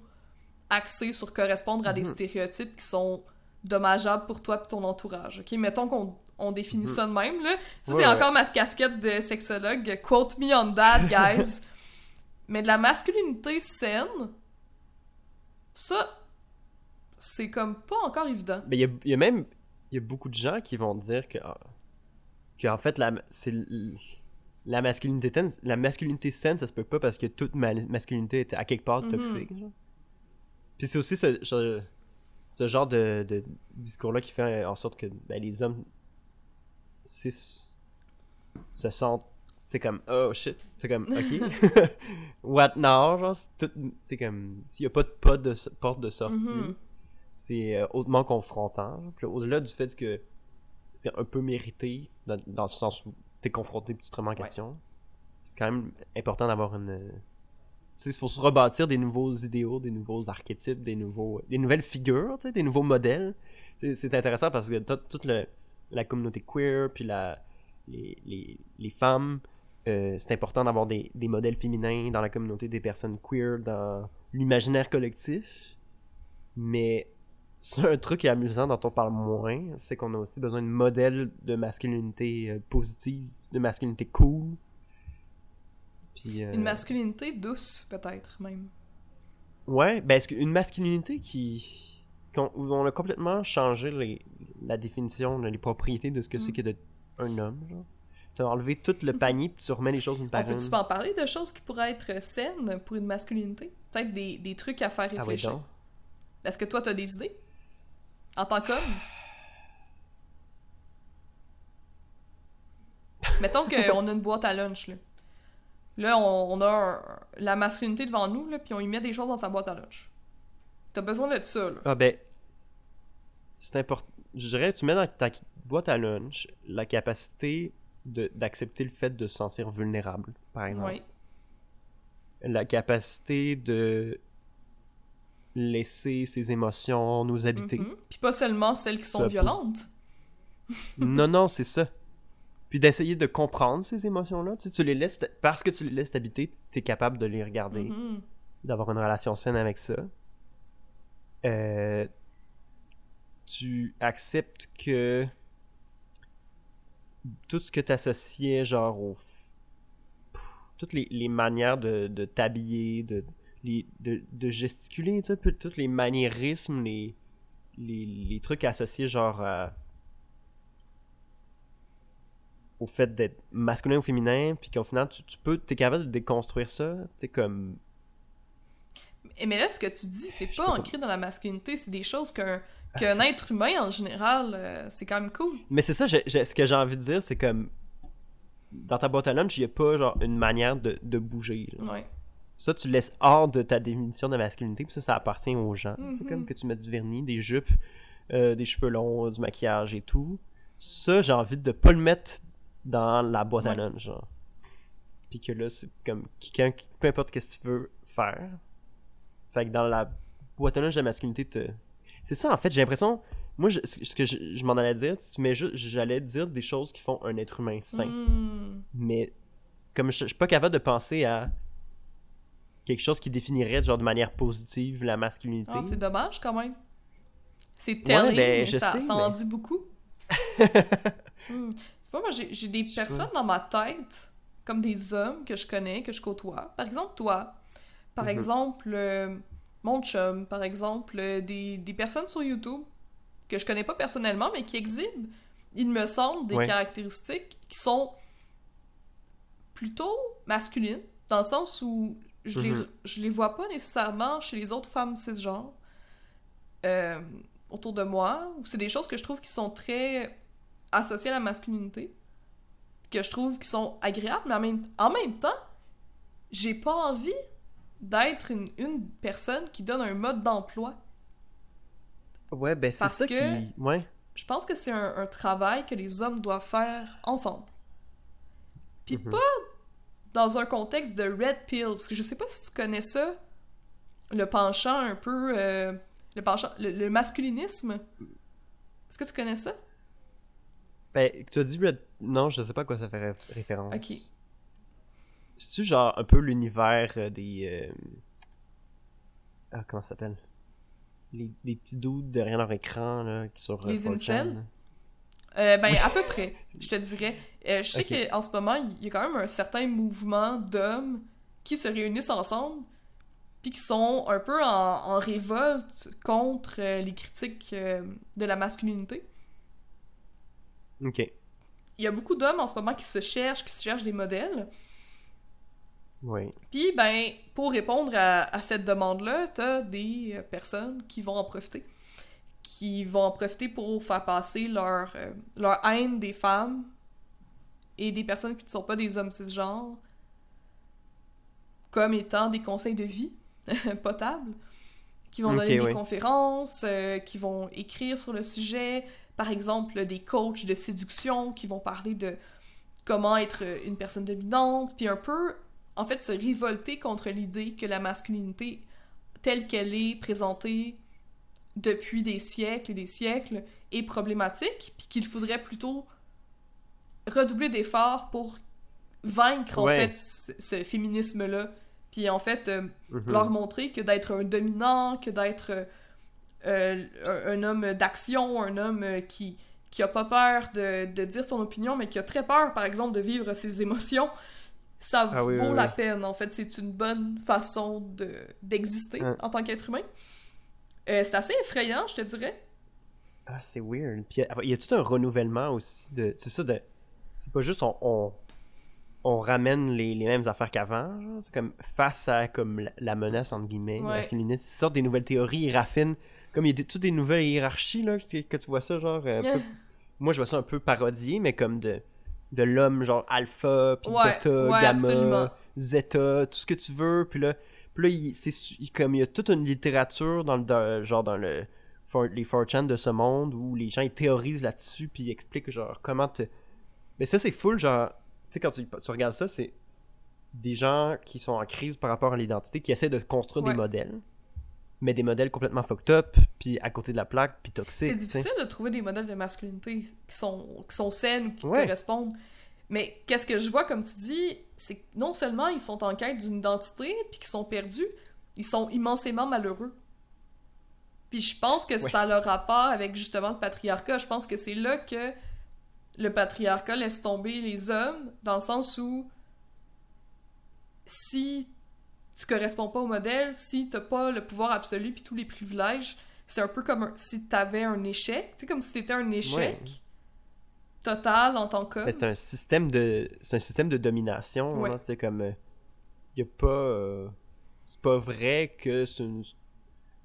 axé sur correspondre à des Mhm. stéréotypes qui sont dommageables pour toi et ton entourage. Ok, mettons qu'on on définit Mhm. ça de même là. Ça Ouais, c'est encore ma casquette de sexologue. Quote me on that, guys. Mais de la masculinité saine, ça, c'est comme pas encore évident. Mais il y a, il y a même y a beaucoup de gens qui vont dire que, ah, que en fait la c'est la masculinité saine, la masculinité saine ça se peut pas parce que toute ma- masculinité est à quelque part Mhm. toxique. genre. Puis c'est aussi ce, ce, ce genre de, de discours là qui fait en sorte que ben, les hommes cis se sentent c'est comme oh shit c'est comme ok what now genre c'est tout c'est comme s'il y a pas de pas de porte de sortie Mhm. C'est euh, hautement confrontant. Puis au-delà du fait que c'est un peu mérité, dans, dans le sens où t'es confronté puis tu te remets en question, c'est quand même important d'avoir une. Tu sais, il faut se rebâtir des nouveaux idéaux, des nouveaux archétypes, des nouveaux, des nouvelles figures, tu sais, des nouveaux modèles. C'est- C'est intéressant parce que toute le- la communauté queer, puis la, les, les, les femmes, euh, c'est important d'avoir des, des modèles féminins dans la communauté des personnes queer, dans l'imaginaire collectif. Mais un truc qui est amusant dont on parle moins, c'est qu'on a aussi besoin de modèles de masculinité euh, positive, de masculinité cool. Puis, euh, Une masculinité douce, peut-être, même. Ouais, ben est-ce qu'une masculinité qui. où on a complètement changé les- la définition, les propriétés de ce que c'est Mm. que d'être un homme, genre? T'as enlevé tout le panier puis tu remets les choses une par une? pas en parler de choses qui pourraient être saines pour une masculinité? Peut-être des, des trucs à faire Ah réfléchir. donc. Est-ce que toi, t'as des idées? En tant qu'homme? Mettons qu'on a une boîte à lunch, là. Là, on, on a un- la masculinité devant nous, là, puis on y met des choses dans sa boîte à lunch. T'as besoin de ça, là. Ah ben. C'est important. Je dirais, tu mets dans ta boîte à lunch la capacité de- d'accepter le fait de se sentir vulnérable, par exemple. Oui. La capacité de laisser ses émotions nous habiter. Mhm. Puis pas seulement celles qui sont violentes. non, non, c'est ça. Puis d'essayer de comprendre ces émotions-là. Tu sais, tu les laisses, parce que tu les laisses t'habiter, t'es capable de les regarder, Mhm. d'avoir une relation saine avec ça. Euh, tu acceptes que tout ce que t'associais, genre, au... Toutes les, les manières de, de t'habiller, de, les- de, de gesticuler, tu sais, peu- tous les maniérismes, les, les, les trucs associés, genre, à- au fait d'être masculin ou féminin, puis qu'au final, tu, tu peux, t'es capable de déconstruire ça, tu sais, comme. Et mais là, ce que tu dis, c'est pas ancré dans la masculinité, c'est des choses qu'un Ah, être humain, en général, euh, c'est quand même cool. Mais c'est ça, ce que j'ai envie de dire, c'est comme. Dans ta boîte à lunch, il n'y a pas, genre, une manière de, de bouger. Ouais. Ça, tu laisses hors de ta définition de masculinité, puis ça, ça appartient aux gens. C'est Mhm. comme que tu mettes du vernis, des jupes, euh, des cheveux longs, du maquillage et tout. Ça, j'ai envie de pas le mettre dans la boîte à lunch, genre. Puis que là, c'est comme quelqu'un, peu importe ce que tu veux faire. Fait que dans la boîte à lunch de la masculinité, te... c'est ça en fait, j'ai l'impression. Moi, je- ce que je, je m'en allais dire, si tu mets juste, j'allais dire des choses qui font un être humain sain Hmm. mais comme je, je suis pas capable de penser à quelque chose qui définirait genre de manière positive la masculinité. Ah, c'est dommage quand même. C'est telling, ben, mais je ça, sais, ça en mais- dit beaucoup. Hmm. C'est pas moi, j'ai des personnes dans ma tête, comme des hommes que je connais, que je côtoie. Par exemple, toi. Par Mhm. exemple, euh, mon chum. Par exemple, euh, des, des personnes sur YouTube que je connais pas personnellement, mais qui exhibent, il me semble, des Ouais. caractéristiques qui sont plutôt masculines, dans le sens où je, les, Mhm. je les vois pas nécessairement chez les autres femmes cisgenres euh, autour de moi, c'est des choses que je trouve qui sont très associées à la masculinité, que je trouve qui sont agréables, mais en même, en même temps, j'ai pas envie d'être une, une personne qui donne un mode d'emploi. Ouais, ben c'est ça que- qui. Ouais. Je pense que c'est un, un travail que les hommes doivent faire ensemble. Puis Mhm. pas dans un contexte de red pill, parce que je sais pas si tu connais ça, le penchant un peu, euh, le penchant, le, le masculinisme. Est-ce que tu connais ça? Ben, tu as dit Red. Non, je sais pas à quoi ça fait ré- référence. Ok. C'est-tu genre un peu l'univers euh, des. euh, Ah, comment ça s'appelle? Les, les petits doutes derrière leur écran, là, qui euh, Les 4chan, incels? Euh, ben, à peu près, je te dirais. Euh, je sais Ok. qu'en ce moment, il y a quand même un certain mouvement d'hommes qui se réunissent ensemble, puis qui sont un peu en, en révolte contre euh, les critiques de la masculinité. Ok. Il y a beaucoup d'hommes en ce moment qui se cherchent, qui se cherchent des modèles. Oui. Puis, ben, pour répondre à, à cette demande-là, t'as des personnes qui vont en profiter. Qui vont en profiter pour faire passer leur, euh, leur haine des femmes et des personnes qui ne sont pas des hommes cisgenres comme étant des conseils de vie potables. Qui vont donner des oui. conférences, euh, qui vont écrire sur le sujet. Par exemple, des coachs de séduction qui vont parler de comment être une personne dominante, puis un peu en fait, se révolter contre l'idée que la masculinité, telle qu'elle est présentée depuis des siècles et des siècles, est problématique, puis qu'il faudrait plutôt redoubler d'efforts pour vaincre, en fait, ce, ce féminisme-là. Puis, en fait, euh, Mhm. leur montrer que d'être un dominant, que d'être euh, euh, un, un homme d'action, un homme qui qui a pas peur de, de dire son opinion, mais qui a très peur, par exemple, de vivre ses émotions, ça Ah vaut oui, la oui. peine. En fait, c'est une bonne façon de d'exister Ouais. en tant qu'être humain. Euh, c'est assez effrayant, je te dirais. Ah, c'est weird. Puis il y a tout un renouvellement aussi de. C'est ça de. C'est pas juste on. on, on ramène les, les mêmes affaires qu'avant. C'est comme face à comme la, la menace entre guillemets, Ouais. Ils sortent des nouvelles théories, ils raffinent. Comme il y a des, toutes des nouvelles hiérarchies là, que, que tu vois ça genre. euh, peu- moi je vois ça un peu parodié, mais comme de de l'homme genre alpha, puis Ouais, ouais, gamma, absolument. zeta, tout ce que tu veux. Puis là, puis là c'est comme il y a toute une littérature dans le dans- genre dans le for- les 4chan de ce monde où les gens ils théorisent là-dessus puis ils expliquent genre comment te mais ça c'est full genre tu sais quand tu, tu regardes ça c'est des gens qui sont en crise par rapport à l'identité qui essaient de construire Ouais. des modèles mais des modèles complètement fucked up puis à côté de la plaque puis toxiques C'est difficile de trouver des modèles de masculinité qui sont, qui sont saines qui Ouais. correspondent. Mais qu'est-ce que je vois, comme tu dis, c'est que non seulement ils sont en quête d'une identité, puis qu'ils sont perdus, ils sont immensément malheureux. Puis je pense que ça a le rapport avec justement le patriarcat. Je pense que c'est là que le patriarcat laisse tomber les hommes, dans le sens où si tu corresponds pas au modèle, si t'as pas le pouvoir absolu puis tous les privilèges, c'est un peu comme un- si t'avais un échec, tu sais, comme si t'étais un échec Ouais. Total en tant. Mais c'est un système de c'est un système de domination Ouais. tu sais comme euh, y a pas euh, c'est pas vrai que c'est une-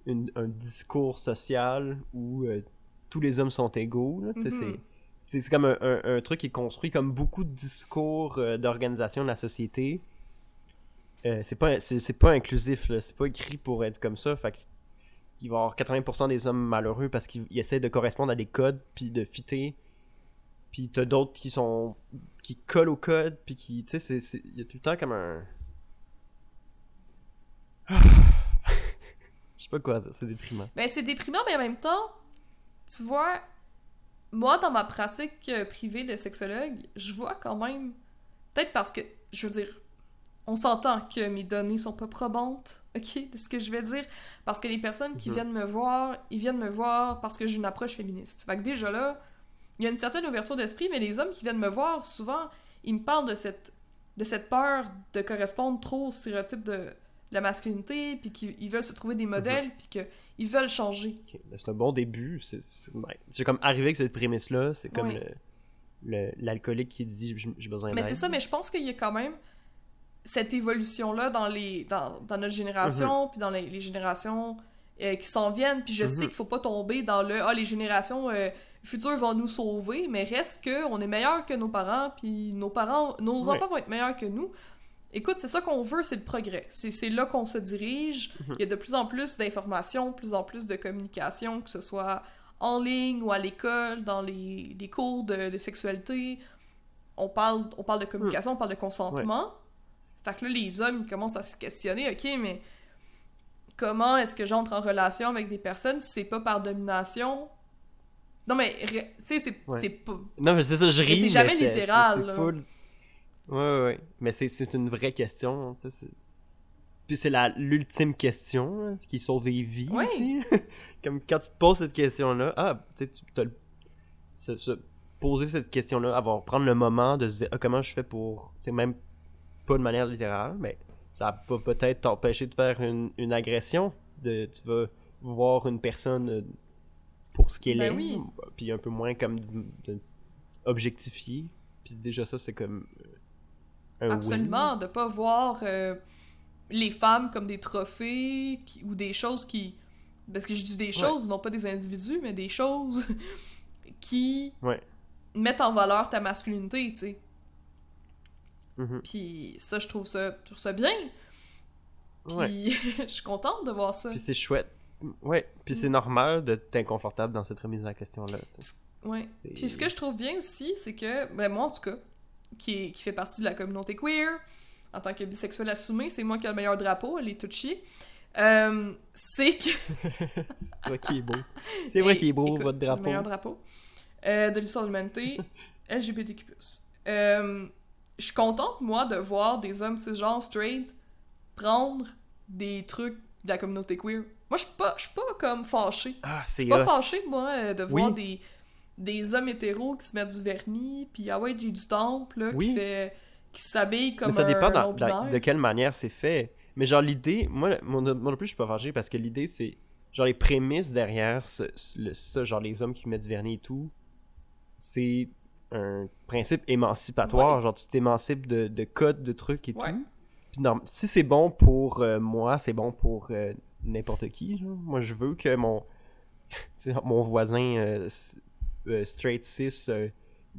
une- un discours social où euh, tous les hommes sont égaux Mhm. c'est c'est comme un, un- un truc qui est construit comme beaucoup de discours euh, d'organisation de la société. C'est pas c'est c'est pas inclusif là, c'est pas écrit pour être comme ça, fait que il va y avoir 80% des hommes malheureux parce qu'ils ils essaient de correspondre à des codes puis de fitter puis t'as d'autres qui sont qui collent au code puis qui tu sais il y a tout le temps comme un je sais pas quoi c'est déprimant Ben, c'est déprimant, mais en même temps, tu vois, moi, dans ma pratique euh, privée de sexologue, je vois quand même. Peut-être parce que, je veux dire, on s'entend que mes données sont pas probantes, ok, de ce que je vais dire. Parce que les personnes qui Mhm. viennent me voir, ils viennent me voir parce que j'ai une approche féministe. Fait que déjà là, il y a une certaine ouverture d'esprit, mais les hommes qui viennent me voir, souvent, ils me parlent de cette, de cette peur de correspondre trop au stéréotype de, de la masculinité, puis qu'ils ils veulent se trouver des modèles, puis qu'ils veulent changer. Ben, c'est un bon début c'est comme arrivé avec cette prémisse là c'est comme Oui. l'alcoolique qui dit j'ai besoin Mais d'aide c'est ça, mais je pense qu'il y a quand même cette évolution-là dans, les, dans, dans notre génération, puis dans les, les générations euh, qui s'en viennent. Puis je sais Mhm. qu'il faut pas tomber dans le « Ah, les générations euh, futures vont nous sauver », mais reste que on est meilleur que nos parents, puis nos parents, nos Ouais. enfants vont être meilleurs que nous. Écoute, c'est ça qu'on veut, c'est le progrès. C'est là qu'on se dirige. Mhm. Il y a de plus en plus d'informations, plus en plus de communication, que ce soit en ligne ou à l'école, dans les, les cours de, de sexualité. On parle, on parle de communication, on parle de consentement. Fait que là, les hommes, ils commencent à se questionner, ok, mais comment est-ce que j'entre en relation avec des personnes si c'est pas par domination? Non, mais, ré- tu sais, c'est Ouais. c'est pas... non mais c'est ça je ris c'est mais jamais c'est- littéral, c'est- full- ouais ouais ouais. mais c'est c'est une vraie question tu sais c'est- puis c'est la l'ultime question là, qui sauve des vies Ouais. aussi comme quand tu te poses cette question là ah tu sais tu t'as le- se, se poser cette question là avoir prendre le moment de se dire ah, comment je fais pour tu sais même pas de manière littérale mais ça va peut-être t'empêcher de faire une, une agression de tu vas voir une personne euh, pour ce qu'elle Ben est oui. puis un peu moins comme de, objectifier puis déjà ça c'est comme euh, un win. Absolument, de pas voir euh, les femmes comme des trophées qui- ou des choses qui... Parce que je dis des choses, non pas des individus, mais des choses qui Ouais. mettent en valeur ta masculinité, tu sais. Mhm. Puis ça, je trouve ça, je trouve ça bien. Puis Ouais. je suis contente de voir ça. Puis c'est chouette. Ouais, puis Mm. c'est normal d'être inconfortable dans cette remise en question-là. Ouais. Puis ce que je trouve bien aussi, c'est que, ben moi en tout cas, qui, est- qui fait partie de la communauté queer, en tant que bisexuel assumé, c'est moi qui ai le meilleur drapeau, elle est toute chier. Euh, c'est que. C'est vrai qu'il est beau. C'est vrai qu'il est beau, écoute, votre Le drapeau. meilleur drapeau euh, de l'histoire de l'humanité, LGBTQ+. Euh, je suis contente, moi, de voir des hommes cisgenres straight prendre des trucs de la communauté queer. Moi, je suis pas, je suis pas comme fâchée. Ah, Je c'est suis pas hot. fâchée, moi, euh, de voir Oui. des, des hommes hétéros qui se mettent du vernis, puis ah ouais, j'ai du temple, là, Oui. qui fait qui s'habille comme Mais ça un dépend dans- de quelle manière c'est fait. Mais genre l'idée, moi, moi non plus je suis pas fâché parce que l'idée c'est genre les prémices derrière ce, ce- le- ça, genre les hommes qui mettent du vernis et tout, c'est un principe émancipatoire. Genre tu t'émancipes de, de codes, de trucs et Ouais. tout. Puis non, si c'est bon pour euh, moi, c'est bon pour euh, n'importe qui. genre. Moi je veux que mon mon voisin euh, euh, straight cis euh,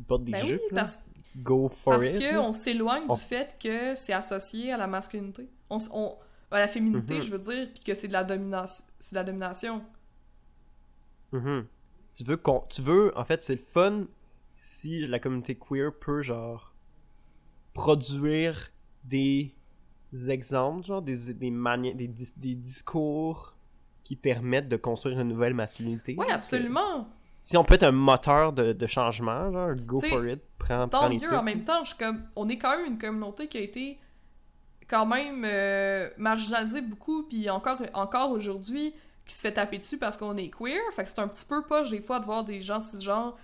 porte des Ben oui, jupes. là. parce, Go for parce it. que là. on s'éloigne On- du fait que c'est associé à la masculinité. On, s- on- à la féminité, Mhm. je veux dire, puis que c'est de la domination. C'est de la domination. Mhm. Tu veux qu'on, tu veux, en fait, c'est le fun si la communauté queer peut genre produire des exemples, genre des des manières, des, dis- des discours qui permettent de construire une nouvelle masculinité. Que- absolument. si on peut être un moteur de, de changement, genre go T'sais, for it, prends, Tant prends les mieux, trucs. en même temps, je suis comme... on est quand même une communauté qui a été quand même euh, marginalisée beaucoup, puis encore, encore aujourd'hui, qui se fait taper dessus parce qu'on est queer. Fait que c'est un petit peu poche des fois de voir des gens cisgenres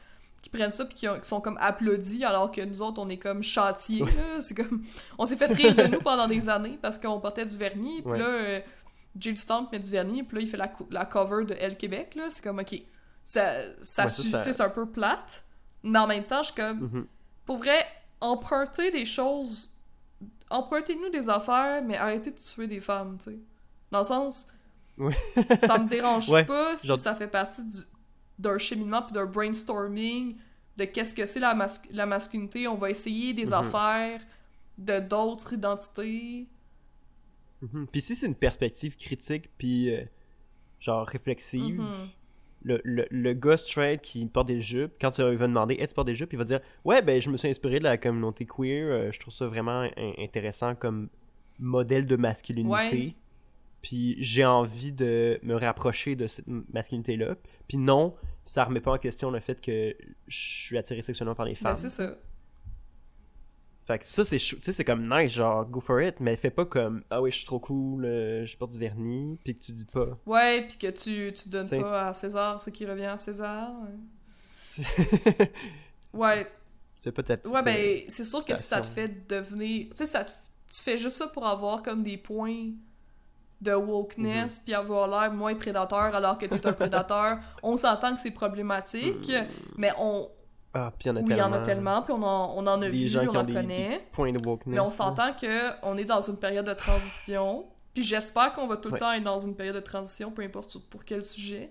qui prennent ça puis qui, ont- qui sont comme applaudis alors que nous autres on est comme châtiés c'est comme on s'est fait rire de nous pendant des années parce qu'on portait du vernis puis Ouais. là euh, du Temple met du vernis, puis là, il fait la, la cover de Elle Québec, là. C'est comme, ok, ça, ça, Ouais, c'est un peu plate, mais en même temps, je suis comme, Mhm. pour vrai, emprunter des choses. Empruntez-nous des affaires, mais arrêtez de tuer des femmes, tu sais. Dans le sens. Ça me dérange pas si genre- ça fait partie du- d'un cheminement puis d'un brainstorming de qu'est-ce que c'est la, mas- la masculinité. On va essayer des Mhm. affaires de d'autres identités. Mhm. Puis si c'est une perspective critique, puis euh, genre réflexive, Mhm. le, le, le gars straight qui porte des jupes, quand tu lui vas demander Hey, tu portes des jupes, il va dire Ouais, ben je me suis inspiré de la communauté queer, euh, je trouve ça vraiment in- intéressant comme modèle de masculinité. Ouais. Puis j'ai envie de me rapprocher de cette masculinité-là. Puis non, ça remet pas en question le fait que je suis attiré sexuellement par les Ben, femmes. c'est ça. Fait que ça, c'est chou- tu sais, c'est comme nice, genre, go for it, mais fais pas comme, ah oui, je suis trop cool, euh, je porte du vernis, puis que tu dis pas. Ouais, puis que tu, tu donnes T'sais. pas à César ce qui revient à César. Ouais, C'est petite, ouais, euh, ben, c'est sûr que ça te fait devenir. Tu sais, ça te- tu fais juste ça pour avoir comme des points de wokeness, Mhm. puis avoir l'air moins prédateur alors que t'es un prédateur. On s'entend que c'est problématique, mais on. Ah, puis il y en a Oui, il y tellement. en a tellement, puis on en, on en a Des vu, gens on qui ont en des, connaît. des points de wokeness. Mais on s'entend que on est dans une période de transition. Puis j'espère qu'on va tout le Ouais. temps être dans une période de transition, peu importe pour quel sujet.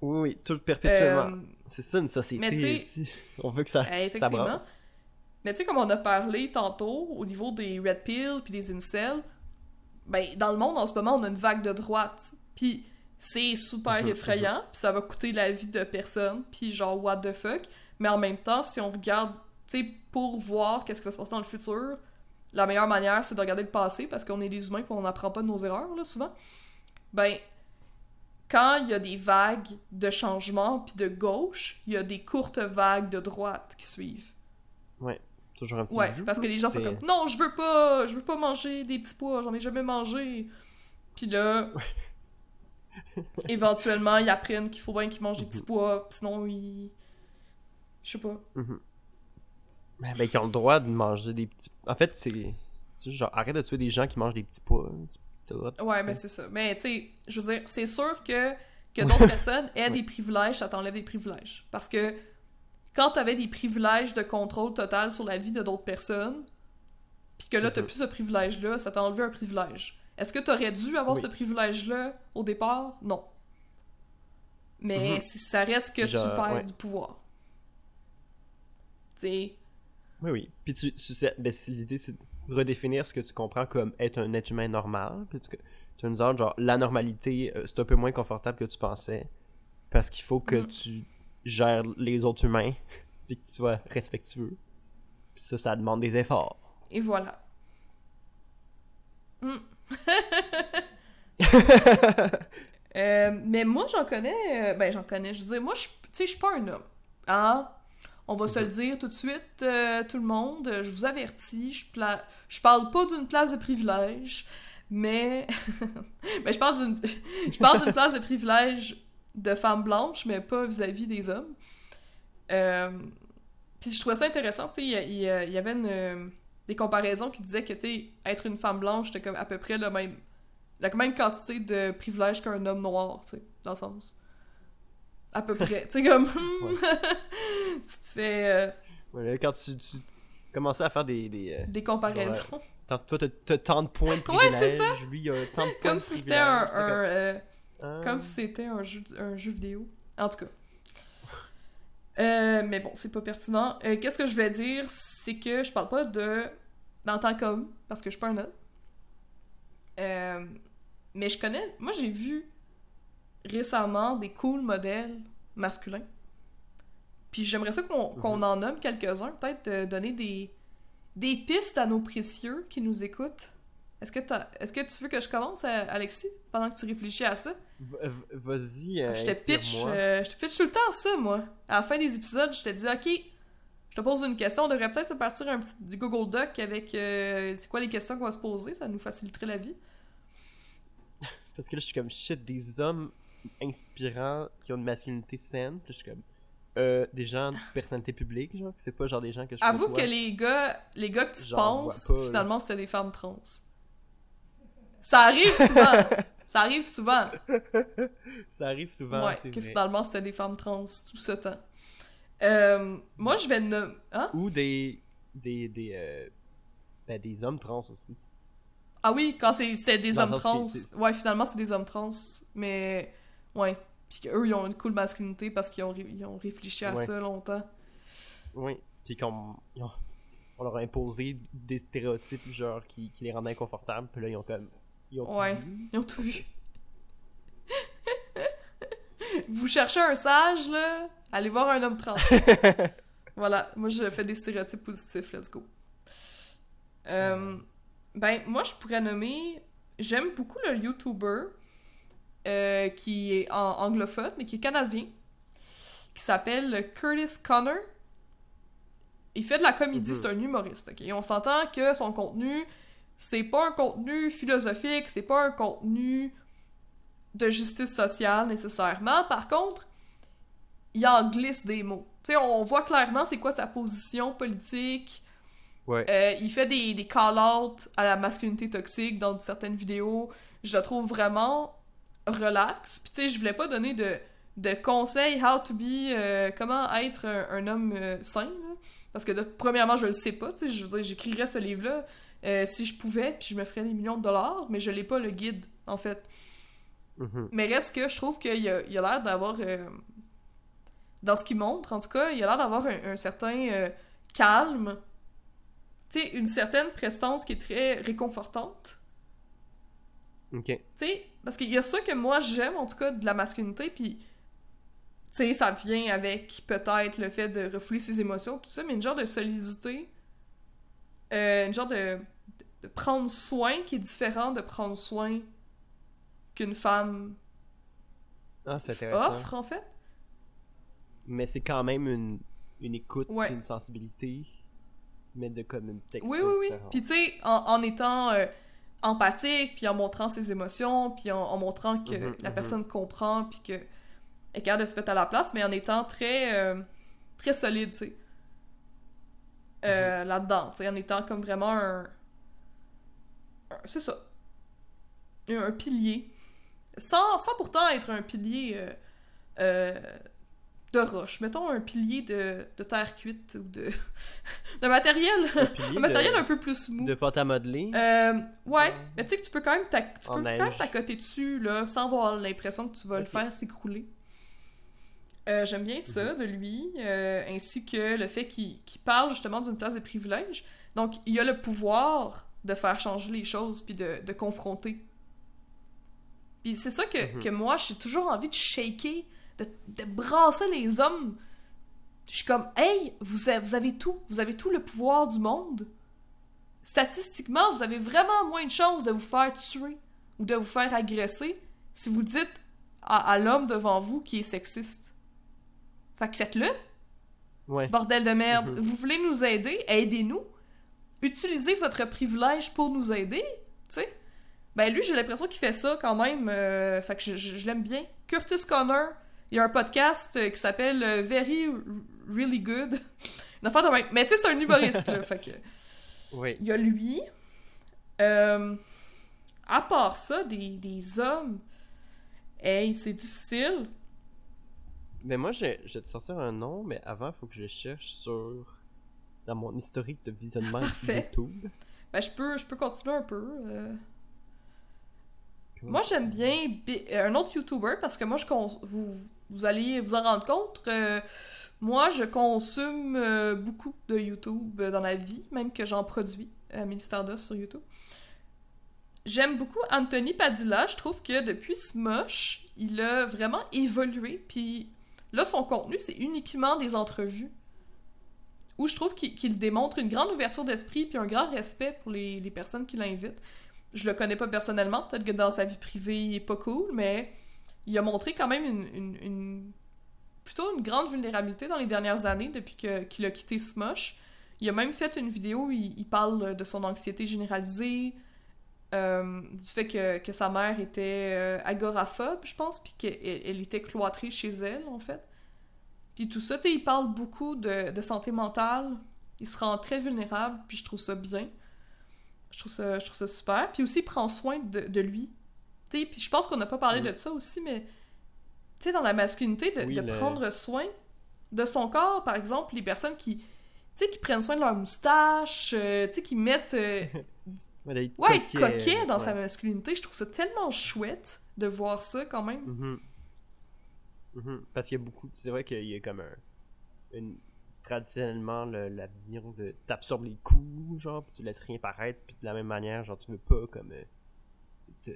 Oui, oui, tout perpétuellement. Euh, C'est ça une société. mais. On veut que ça, euh, effectivement. Mais tu sais, comme on a parlé tantôt, au niveau des red pill puis des incels, ben, dans le monde, en ce moment, on a une vague de droite. Puis c'est super Mhm, effrayant, puis ça va coûter la vie de personne, puis genre, what the fuck. Mais en même temps, si on regarde, tu sais, pour voir qu'est-ce qui va se passer dans le futur, la meilleure manière, c'est de regarder le passé, parce qu'on est des humains, puis on n'apprend pas de nos erreurs, là, souvent. Ben, quand il y a des vagues de changement, puis de gauche, il y a des courtes vagues de droite qui suivent. Toujours un petit Ouais, parce que les gens sont comme non, je veux pas, je veux pas manger des petits pois, j'en ai jamais mangé. Puis là, éventuellement, ils apprennent qu'il faut bien qu'ils mangent des petits pois, sinon ils je sais pas. Ben, ben, qui ont le droit de manger des petits. En fait, c'est. genre, arrête de tuer des gens qui mangent des petits pois. De- Ouais, mais c'est ça. Mais tu sais, je veux dire, c'est sûr que que d'autres personnes aient des privilèges, ça t'enlève des privilèges parce que quand t'avais des privilèges de contrôle total sur la vie de d'autres personnes, puis que là t'as Mhm. plus ce privilège-là, ça t'a enlevé un privilège. Est-ce que t'aurais dû avoir Oui. ce privilège-là au départ? Non. Mais Mhm. ça reste que tu perds ouais. du pouvoir. Tu sais, Oui, oui. Puis tu, tu sais, ben, l'idée, c'est de redéfinir ce que tu comprends comme être un être humain normal. Puis tu, tu nous genre, la normalité, euh, c'est un peu moins confortable que tu pensais. Parce qu'il faut que Mhm. tu gères les autres humains. Puis que tu sois respectueux. Puis ça, ça demande des efforts. et voilà. Euh, mais moi, j'en connais. euh, ben, j'en connais. Je veux dire, moi, je- tu sais, je suis pas un homme. Hein? On va se le dire tout de suite, euh, tout le monde. Je vous avertis, je, pla- je parle pas d'une place de privilège, mais. mais je parle d'une. je parle d'une place de privilège de femme blanche, mais pas vis-à-vis des hommes. Euh, Puis je trouvais ça intéressant, tu sais, il y, avait une, euh, des comparaisons qui disaient que, tu sais, être une femme blanche, c'était comme à peu près le même la même quantité de privilèges qu'un homme noir, tu sais, dans le sens. À peu près. tu sais, comme. hmm, tu te fais euh, Ouais, quand tu, tu commençais à faire des. des euh, des comparaisons. tant- toi, t'as tant de points de Ouais, privilèges. c'est ça. Lui, il a tant de points comme de si c'était un, C'est comme, ah. si c'était un jeu, un jeu vidéo. En tout cas. Euh, mais bon, c'est pas pertinent. Euh, Qu'est-ce que je vais dire, c'est que je parle pas de en tant qu'homme, parce que je suis pas un homme. Euh, mais je connais. Moi, j'ai vu récemment des cool modèles masculins. Puis j'aimerais ça qu'on Mhm. en nomme quelques-uns, peut-être donner des, des pistes à nos précieux qui nous écoutent. Est-ce que, est-ce que tu veux que je commence, euh, Alexis, pendant que tu réfléchis à ça? Vas-y, euh, je te pitch, euh, je te pitch tout le temps ça, moi. À la fin des épisodes, je te dis, ok, je te pose une question. On devrait peut-être se partir un petit Google Doc avec euh, c'est quoi les questions qu'on va se poser? Ça nous faciliterait la vie. Parce que là, je suis comme shit, des hommes inspirants qui ont une masculinité saine. Puis là, je suis comme. Euh, des gens de personnalité publique, genre, c'est pas genre des gens que je Avoue côtoie. que les gars, les gars que tu penses, pas, finalement, c'était des femmes trans. Ça arrive souvent. Ça arrive souvent. ça arrive souvent, ouais, c'est que vrai. finalement c'était des femmes trans tout ce temps. Euh, moi, je vais nommer. Hein? Ou des. des. des. euh, ben, des hommes trans aussi. Ah oui, quand c'est des Dans hommes trans. Ouais, finalement, c'est des hommes trans. Mais. Ouais. Puis qu'eux, ils ont une cool masculinité parce qu'ils ont, ils ont réfléchi à Ouais. ça longtemps. Oui. Puis qu'on. On leur a imposé des stéréotypes, genre, qui, qui les rendaient inconfortables. Puis là, ils ont comme. Ils ont tout Ouais. vu. Ils ont tout vu. Vous cherchez un sage, là? Allez voir un homme trans. voilà, moi je fais des stéréotypes positifs, let's go. Euh, ben, moi je pourrais nommer. J'aime beaucoup le YouTuber euh, qui est en anglophone, mais qui est canadien, qui s'appelle Curtis Connor. Il fait de la comédie, Mhm. c'est un humoriste, ok? Et on s'entend que son contenu, c'est pas un contenu philosophique, c'est pas un contenu de justice sociale nécessairement. Par contre, il en glisse des mots. On voit clairement c'est quoi sa position politique. Ouais. Euh, il fait des, des call-outs à la masculinité toxique dans certaines vidéos. Je le trouve vraiment relax. Puis tu sais, je voulais pas donner de, de conseils how to be, euh, comment être un, un homme euh, sain. là. Parce que de- premièrement, je le sais pas. Tu sais, je veux dire, j'écrirais ce livre-là euh, si je pouvais, puis je me ferais des millions de dollars, mais je l'ai pas le guide, en fait. Mhm. Mais reste que je trouve qu'il a, il a l'air d'avoir. euh, dans ce qu'il montre, en tout cas, il a l'air d'avoir un, un certain euh, calme. Tu sais, une certaine prestance qui est très réconfortante. Ok. Tu sais, parce qu'il y a ça que moi j'aime, en tout cas, de la masculinité, puis. Tu sais, ça vient avec peut-être le fait de refouler ses émotions, tout ça, mais une genre de solidité. Euh, une genre de, de prendre soin qui est différent de prendre soin qu'une femme Ah, offre, en fait. Mais c'est quand même une, une écoute, Ouais. une sensibilité, mais de comme une texture Oui, oui, oui. différente. Puis tu sais, en, en étant euh, empathique, puis en montrant ses émotions, puis en, en montrant que Mhm, la mhm. personne comprend, puis que est capable de se mettre à la place, mais en étant très, euh, très solide, tu sais. Euh, Là-dedans, tu sais, en étant comme vraiment un... un- C'est ça. Un, un pilier. Sans, sans pourtant être un pilier euh, euh, de roche. Mettons un pilier de, de terre cuite ou de, de matériel. Un matériel de, un peu plus mou. de pâte à modeler. Euh, ouais, mais tu sais que tu peux quand même t'ac- tu En peux quand même neige. t'accoter dessus là, sans avoir l'impression que tu vas le faire s'écrouler. Euh, J'aime bien Mhm. ça de lui, euh, ainsi que le fait qu'il parle justement d'une place de privilège. Donc, il a le pouvoir de faire changer les choses puis de, de confronter. Puis c'est ça que, Mhm. que moi, j'ai toujours envie de shaker, de, de brasser les hommes. Je suis comme, hey, vous avez, vous avez tout, vous avez tout le pouvoir du monde. Statistiquement, vous avez vraiment moins de chances de vous faire tuer ou de vous faire agresser si vous dites à, à l'homme devant vous qui est sexiste. Fait que faites-le, Ouais. bordel de merde. Mhm. Vous voulez nous aider? Aidez-nous. Utilisez votre privilège pour nous aider, tu sais. Ben lui, j'ai l'impression qu'il fait ça quand même. euh, fait que je, je- je l'aime bien. Curtis Connor, il y a un podcast euh, qui s'appelle euh, Very Really Good. Une affaire de même. Mais tu sais, c'est un humoriste, là. Fait que... Oui. Il y a lui. Euh, à part ça, des, des hommes. Hey, c'est difficile. Mais moi, je, je vais te sortir un nom, mais avant, il faut que je cherche sur. dans mon historique de visionnement Parfait. YouTube. Ben, je peux, je peux continuer un peu. euh. Moi, j'aime bien Bi- euh, un autre YouTuber parce que moi, je cons- vous, vous allez vous en rendre compte. euh, moi, je consomme euh, beaucoup de YouTube dans la vie, même que j'en produis à Stardust sur YouTube. J'aime beaucoup Anthony Padilla. Je trouve que depuis Smosh, il a vraiment évolué. Puis là, son contenu, c'est uniquement des entrevues où je trouve qu'il démontre une grande ouverture d'esprit puis un grand respect pour les, personnes qui l'invitent. Je le connais pas personnellement, peut-être que dans sa vie privée, il est pas cool, mais il a montré quand même une, plutôt une grande vulnérabilité dans les dernières années depuis qu'il a quitté Smosh. Il a même fait une vidéo où il parle de son anxiété généralisée, euh, du fait que, que sa mère était euh, agoraphobe, je pense, puis qu'elle elle était cloîtrée chez elle, en fait. Puis tout ça, tu sais, il parle beaucoup de, de santé mentale. Il se rend très vulnérable, puis je trouve ça bien. Je trouve ça, je trouve ça super. Puis aussi, il prend soin de, de lui. Tu sais, puis je pense qu'on n'a pas parlé Mm. de ça aussi, mais tu sais, dans la masculinité, de, Oui, de le- prendre soin de son corps, par exemple, les personnes qui, tu sais, qui prennent soin de leur moustache, euh, tu sais, qui mettent, euh, Ouais, être coquet, dans ouais. sa masculinité, je trouve ça tellement chouette de voir ça quand même. Mhm. Mhm. Parce qu'il y a beaucoup. C'est vrai qu'il y a comme un. Une, traditionnellement, le- la vision de. T'absorbes les coups, genre, puis tu laisses rien paraître, puis de la même manière, genre, tu veux pas comme. euh, te,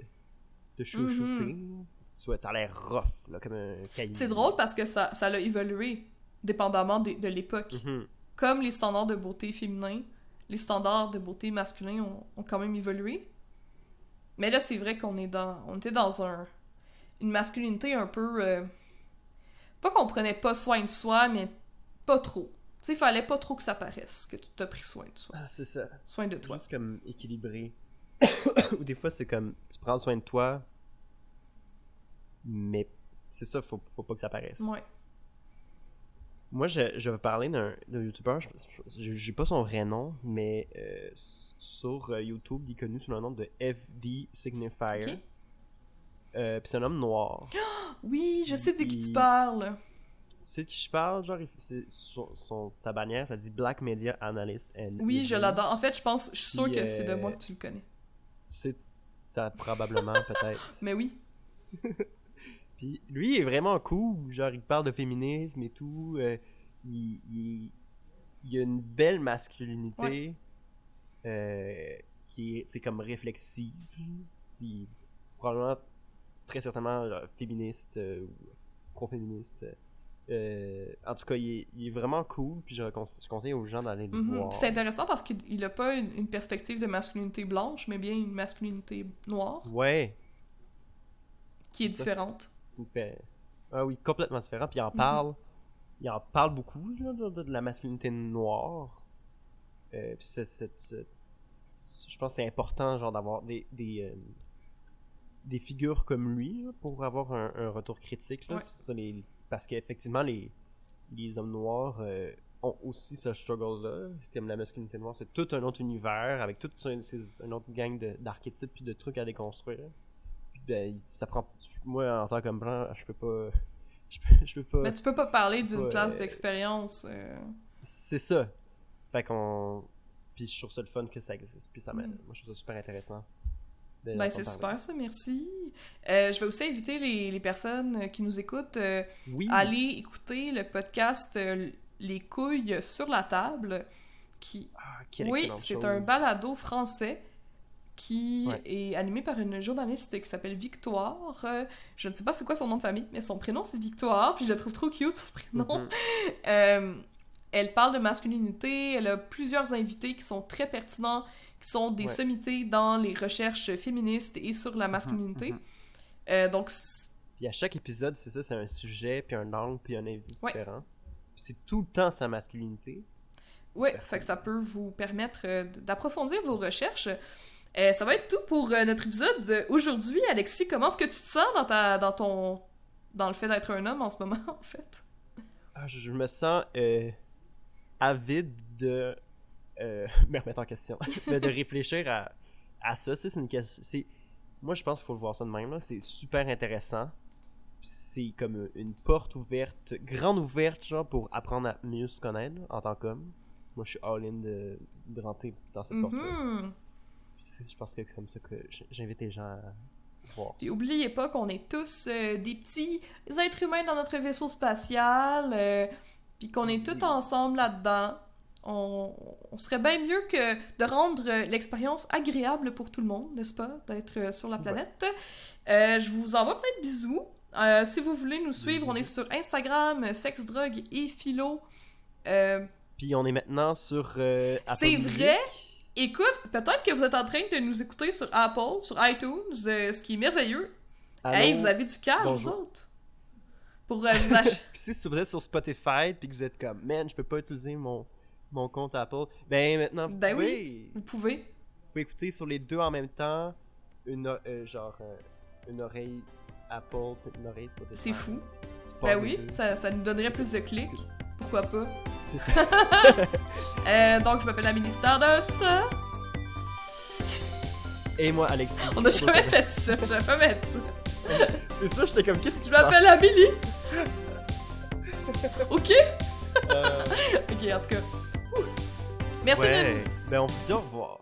te chouchouter. Mhm. Tu vois, t'as l'air rough, là, comme un caillou. C'est drôle parce que ça, ça a évolué dépendamment de, de l'époque. Mhm. Comme les standards de beauté féminin, les standards de beauté masculin ont, ont quand même évolué. Mais là, c'est vrai qu'on est dans, on était dans un, une masculinité un peu, euh, pas qu'on prenait pas soin de soi, mais pas trop. Tu sais, il fallait pas trop que ça paraisse que tu t'as pris soin de soi, Ah, c'est ça. soin de toi. Juste comme équilibré. Ou des fois, c'est comme. Tu prends soin de toi, mais c'est ça, faut, faut pas que ça paraisse. Ouais. Moi, je, je vais parler d'un je- j'ai pas son vrai nom, mais euh, sur euh, YouTube, il est connu sous le nom de FD Signifier. Ok. Euh, Puis c'est un homme noir. Oui, je sais de qui tu parles. tu sais de qui je parle? Genre, c'est son, son- sa bannière, ça dit Black Media Analyst. and Oui, je l'adore. En fait, je pense, je suis Puis, que c'est de moi que tu le connais. Tu sais, ça probablement, peut-être. Mais oui. Puis lui il est vraiment cool, genre il parle de féminisme et tout, euh, il, il, il a une belle masculinité euh, qui est comme réflexive, qui est probablement très certainement genre, féministe euh, ou pro-féministe. Euh, en tout cas, il est, il est vraiment cool, puis je, je conseille aux gens d'aller le Mhm. voir. Puis C'est intéressant parce qu'il il a pas une, une perspective de masculinité blanche, mais bien une masculinité noire, Ouais, qui est C'est ça. différente. Une. Ah oui, complètement différent. Puis il en Mhm. parle. Il en parle beaucoup là, de, la masculinité noire. Euh, puis je pense que c'est important genre d'avoir des des, euh, des figures comme lui là, pour avoir un, un retour critique là. Ouais. C'est ça, les- parce qu'effectivement les les hommes noirs euh, ont aussi ce struggle là. Comme la masculinité noire, c'est tout un autre univers avec toute une autre gang d'archétypes puis de trucs à déconstruire. Ben, ça prend. Moi, en tant qu'homme blanc, je peux pas. Je peux, je peux pas. Mais tu peux pas parler d'une place d'expérience. euh, C'est ça. Fait qu'on. Puis je trouve ça le fun que ça existe. Puis ça m'a- Mm. Moi, je trouve ça super intéressant. Ben, c'est super ça, merci. Euh, je vais aussi inviter les, les personnes qui nous écoutent euh, Oui. à aller écouter le podcast Les couilles sur la table, qui Ah, Oui, c'est un balado français qui Ouais. est animé par une journaliste qui s'appelle Victoire. Euh, je ne sais pas c'est quoi son nom de famille, mais son prénom c'est Victoire, puis je la trouve trop cute son prénom. Mhm. Euh, elle parle de masculinité, elle a plusieurs invités qui sont très pertinents, qui sont des Ouais. sommités dans les recherches féministes et sur la masculinité. mhm. Euh, donc, c- Puis à chaque épisode, c'est ça, c'est un sujet, puis un angle, puis un invité Ouais. différent. C'est tout le temps sa masculinité. Super fait que ça peut vous permettre d'approfondir vos recherches. Euh, ça va être tout pour euh, notre épisode d'aujourd'hui. Alexis, comment est-ce que tu te sens dans, ta, dans ton... dans le fait d'être un homme en ce moment, en fait? Ah, je, me sens euh, avide de me remettre en question, mais de réfléchir à, à ça. C'est une question. c'est- Moi, je pense qu'il faut le voir ça de même. là. C'est super intéressant. C'est comme une porte ouverte, grande ouverte, genre, pour apprendre à mieux se connaître en tant qu'homme. Moi, je suis all-in de, de rentrer dans cette porte-là. Mhm. C'est- Je pense que c'est comme ça que j'invite les gens à voir ça. oubliez pas qu'on est tous euh, des petits êtres humains dans notre vaisseau spatial, euh, puis qu'on est tous ensemble là-dedans. On, on serait bien mieux que de rendre euh, l'expérience agréable pour tout le monde, n'est-ce pas? D'être sur la Ouais. planète. Euh, je vous envoie plein de bisous. Si vous voulez nous suivre, on est sur Instagram, Sexe, Drogue et Philo. Puis on est maintenant sur. C'est vrai? Écoute, peut-être que vous êtes en train de nous écouter sur Apple, sur iTunes, euh, ce qui est merveilleux. Allô? Hey, vous avez du cash, vous autres? Pour euh, vous acheter. Si vous êtes sur Spotify puis que vous êtes comme man, je peux pas utiliser mon, mon compte Apple, ben maintenant vous Ben pouvez. vous pouvez. Vous pouvez écouter sur les deux en même temps, une euh, genre euh, une oreille Apple une oreille Spotify. C'est fou. Ben oui, ça, ça nous donnerait plus de clics. Pourquoi pas? C'est ça. Euh, donc, je m'appelle Amélie Stardust. Et moi, Alexis. On n'a jamais fait ça, pas mettre ça. C'est ça, j'étais comme, qu'est-ce que Je m'appelle Amélie. ok? Euh, Ok, en tout cas. Ouh. Merci, Lynn. Ben, on vous dit au revoir.